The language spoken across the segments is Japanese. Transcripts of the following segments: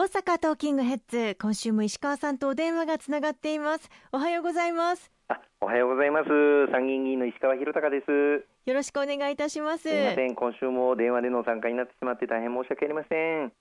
大阪トーキングヘッズ今週も石川さんとお電話がつながっています。おはようございます。あおはようございます。参議院議員の石川博隆です。よろしくお願いいたします。すみません。今週も電話での参加になってしまって大変申し訳ありません。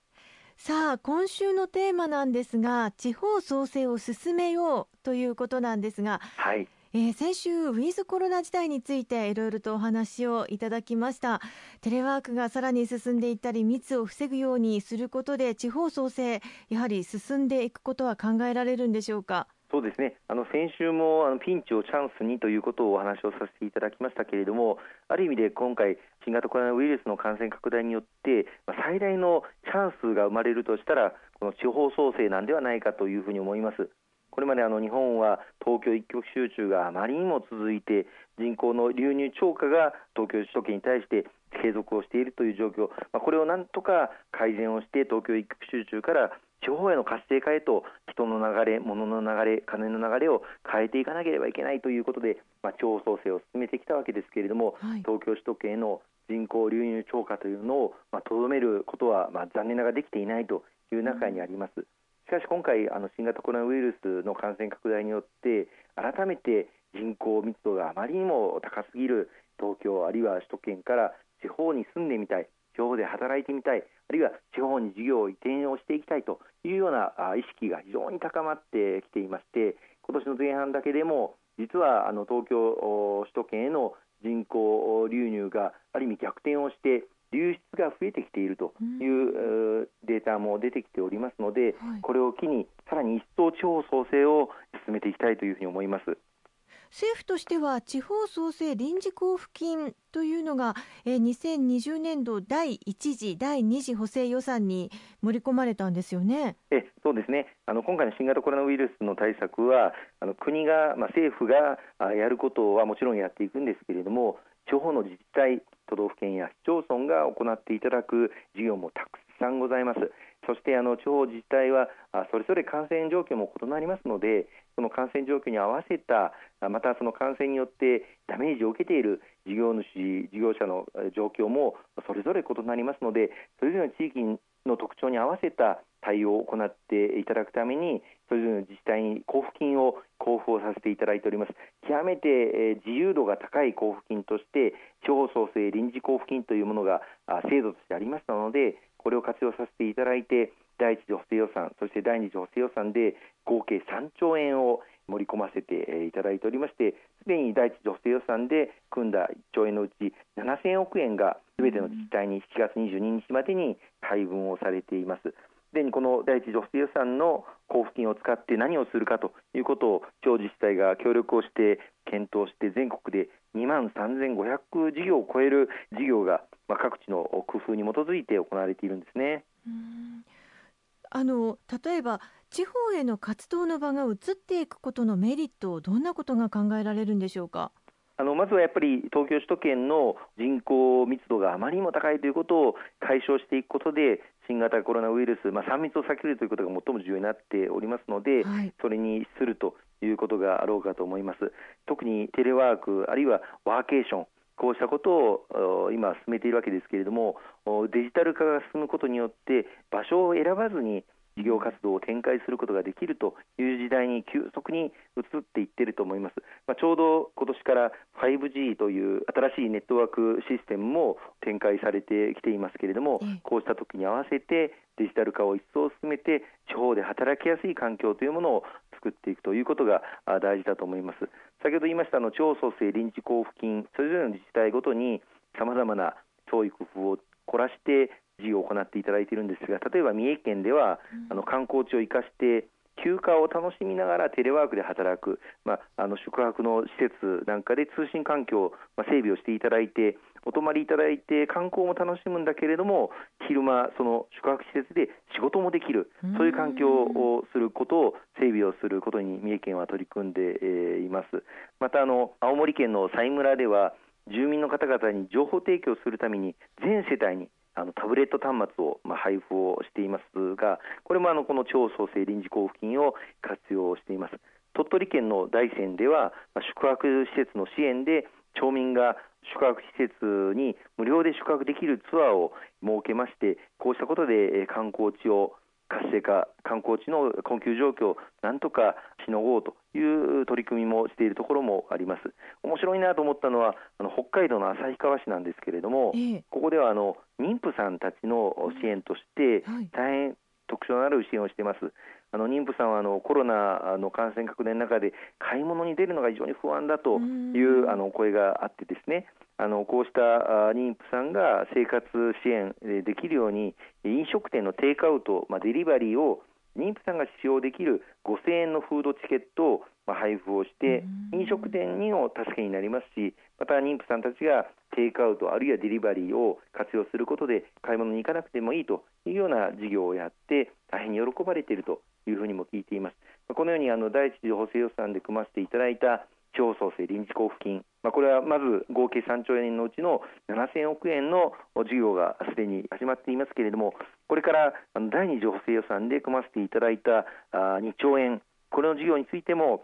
さあ今週のテーマなんですが地方創生を進めようということなんですがはいえー、先週ウィズコロナ時代についていろいろとお話をいただきました。テレワークがさらに進んでいったり密を防ぐようにすることで地方創生やはり進んでいくことは考えられるんでしょうか？そうですね。あの先週もあのピンチをチャンスにということをお話をさせていただきましたけれどもある意味で今回新型コロナウイルスの感染拡大によってまあ最大のチャンスが生まれるとしたらこの地方創生なんではないかというふうに思います。これまであの日本は東京一極集中があまりにも続いて人口の流入超過が東京首都圏に対して継続をしているという状況、まあ、これをなんとか改善をして東京一極集中から地方への活性化へと人の流れ、物の流れ、金の流れを変えていかなければいけないということで、まあ、地方創生を進めてきたわけですけれども、はい、東京首都圏への人口流入超過というのをとど、まあ、めることは、まあ、残念ながらできていないという中にあります。しかし今回あの新型コロナウイルスの感染拡大によって改めて人口密度があまりにも高すぎる東京あるいは首都圏から地方に住んでみたい地方で働いてみたいあるいは地方に事業を移転をしていきたいというような意識が非常に高まってきていまして今年の前半だけでも実はあの東京首都圏への人口流入がある意味逆転をして流出が増えてきているというデータも出てきておりますので、これを機にさらに一層地方創生を進めていきたいというふうに思います。政府としては地方創生臨時交付金というのが、えー、2020年度第1次、第2次補正予算に盛り込まれたんですよね。えそうですねあの今回の新型コロナウイルスの対策はあの国が、まあ、政府がやることはもちろんやっていくんですけれども地方の自治体都道府県や市町村が行っていただく事業もたくさんございます。そしてあの地方自治体はそれぞれ感染状況も異なりますので、その感染状況に合わせた、またその感染によってダメージを受けている事業主、事業者の状況もそれぞれ異なりますので、それぞれの地域の特徴に合わせた対応を行っていただくために、それぞれの自治体に交付金を交付をさせていただいております。極めて自由度が高い交付金として、地方創生臨時交付金というものが制度としてありましたので、これを活用させていただいて、第一次補正予算、そして第二次補正予算で合計3兆円を盛り込ませていただいておりまして、すでに第一次補正予算で組んだ1兆円のうち7000億円がすべての自治体に7月22日までに配分をされています。すでにこの第一次補正予算の交付金を使って何をするかということを地方自治体が協力をして検討して全国で2万3500事業を超える事業がまあ各地の工夫に基づいて行われているんですね。あの例えば地方への活動の場が移っていくことのメリットどんなことが考えられるんでしょうか？あのまずはやっぱり東京首都圏の人口密度があまりにも高いということを解消していくことで新型コロナウイルス、まあ、3密を避けるということが最も重要になっておりますので、はい、それにするということがあろうかと思います。特にテレワークあるいはワーケーションこうしたことを今進めているわけですけれどもデジタル化が進むことによって場所を選ばずに事業活動を展開することができるという時代に急速に移っていっていると思います、まあ、ちょうど今年から 5G という新しいネットワークシステムも展開されてきていますけれども、こうした時に合わせてデジタル化を一層進めて地方で働きやすい環境というものを作っていくということが大事だと思います。先ほど言いましたの地方創生臨時交付金それぞれの自治体ごとにさまざまな創意工夫を凝らして事業を行っていただいているんですが例えば三重県では、あの観光地を生かして休暇を楽しみながらテレワークで働く、まあ、あの宿泊の施設なんかで通信環境、まあ、整備をしていただいてお泊まりいただいて観光も楽しむんだけれども昼間、その宿泊施設で仕事もできるそういう環境をすることを整備をすることに三重県は取り組んでいます。またあの青森県の佐井村では住民の方々に情報提供するために全世帯にあのタブレット端末を、まあ、配布をしていますがこれもあのこの地方創生臨時交付金を活用しています。鳥取県の大山では、まあ、宿泊施設の支援で町民が宿泊施設に無料で宿泊できるツアーを設けましてこうしたことで観光地を活性化、観光地の困窮状況をなんとかしのごうという取り組みもしているところもあります。面白いなと思ったのはあの北海道の旭川市なんですけれども、えここではあの妊婦さんたちの支援として、大変特徴のある支援をしています。あの妊婦さんはあのコロナの感染拡大の中で買い物に出るのが非常に不安だというあの声があってですねあのこうした妊婦さんが生活支援できるように飲食店のテイクアウト、まあ、デリバリーを妊婦さんが使用できる5000円のフードチケットを配布をして飲食店にも助けになりますしまた妊婦さんたちがテイクアウトあるいはデリバリーを活用することで買い物に行かなくてもいいというような事業をやって大変に喜ばれているというふうにも聞いています。このようにあの第一次補正予算で組ませていただいた地方創生臨時交付金、まあ、これはまず合計3兆円のうちの7000億円の事業がすでに始まっていますけれども、これから第2次補正予算で組ませていただいた2兆円、これの事業についても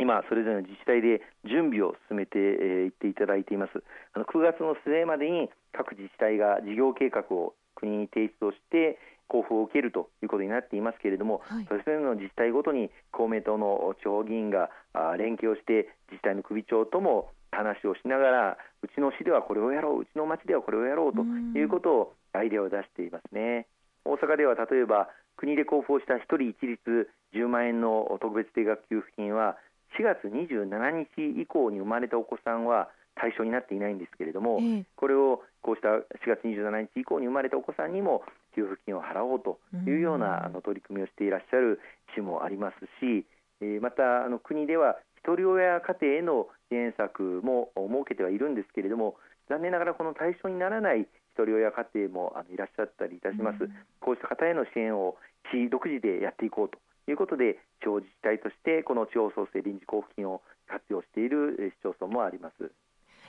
今、それぞれの自治体で準備を進めていっていただいています。あの9月の末までに各自治体が事業計画を国に提出をして交付を受けるということになっていますけれども、はい、それぞれの自治体ごとに公明党の地方議員が連携をして自治体の首長とも話をしながらうちの市ではこれをやろううちの町ではこれをやろうということをアイデアを出していますね。大阪では例えば国で交付をした1人一律10万円の特別定額給付金は4月27日以降に生まれたお子さんは対象になっていないんですけれども、ええ、これをこうした4月27日以降に生まれたお子さんにも給付金を払おうというようなあの取り組みをしていらっしゃる市もありますし、えー、またあの国ではひとり親家庭への支援策も設けてはいるんですけれども残念ながらこの対象にならないひとり親家庭もあのいらっしゃったりいたします、こうした方への支援を市独自でやっていこうということで地方自治体としてこの地方創生臨時交付金を活用している市町村もあります。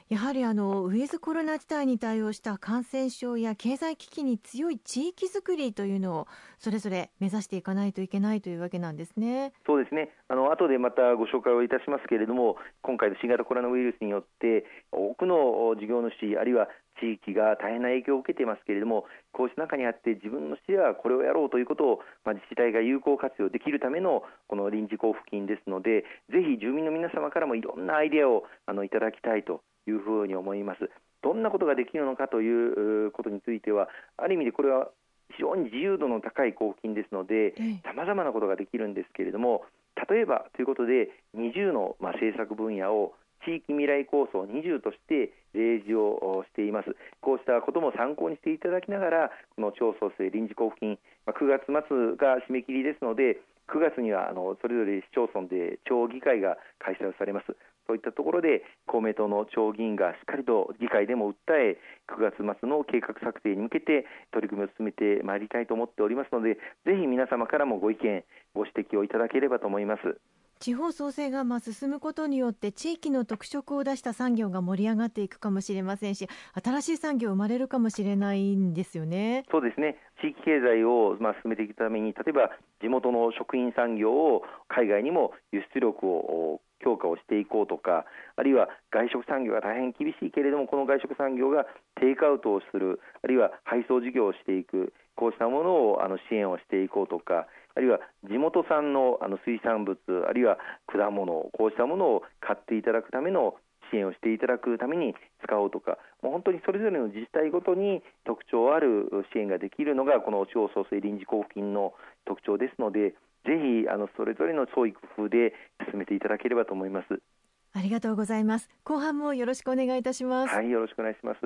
やはりあのウィズコロナ事態に対応した感染症や経済危機に強い地域づくりというのをそれぞれ目指していかないといけないというわけなんですね。そうですね。あの後でまたご紹介をいたしますけれども、今回の新型コロナウイルスによって多くの事業主あるいは地域が大変な影響を受けていますけれども、こうした中にあって自分の市ではこれをやろうということを、まあ、自治体が有効活用できるためのこの臨時交付金ですので、ぜひ住民の皆様からもいろんなアイデアをあのいただきたいというふうに思います。どんなことができるのかということについては、ある意味でこれは非常に自由度の高い交付金ですので、さまざまなことができるんですけれども、例えばということで、20の、まあ、政策分野を地域未来構想20として例示をしています。こうしたことも参考にしていただきながら、この町創生臨時交付金、まあ、9月末が締め切りですので、9月にはあのそれぞれ市町村で町議会が開催されます。そういったところで公明党の町議員がしっかりと議会でも訴え9月末の計画策定に向けて取り組みを進めてまいりたいと思っておりますのでぜひ皆様からもご意見ご指摘をいただければと思います。地方創生がま進むことによって地域の特色を出した産業が盛り上がっていくかもしれませんし新しい産業生まれるかもしれないんですよね。そうですね地域経済をま進めていくために例えば地元の食品産業を海外にも輸出力を強化をしていこうとかあるいは外食産業が大変厳しいけれどもこの外食産業がテイクアウトをするあるいは配送事業をしていくこうしたものをあの支援をしていこうとかあるいは地元産のあの水産物あるいは果物こうしたものを買っていただくための支援をしていただくために使おうとかもう本当にそれぞれの自治体ごとに特徴ある支援ができるのがこの地方創生臨時交付金の特徴ですのでぜひあのそれぞれの創意工夫で進めていただければと思います。ありがとうございます。後半もよろしくお願いいたします。はい、よろしくお願いします。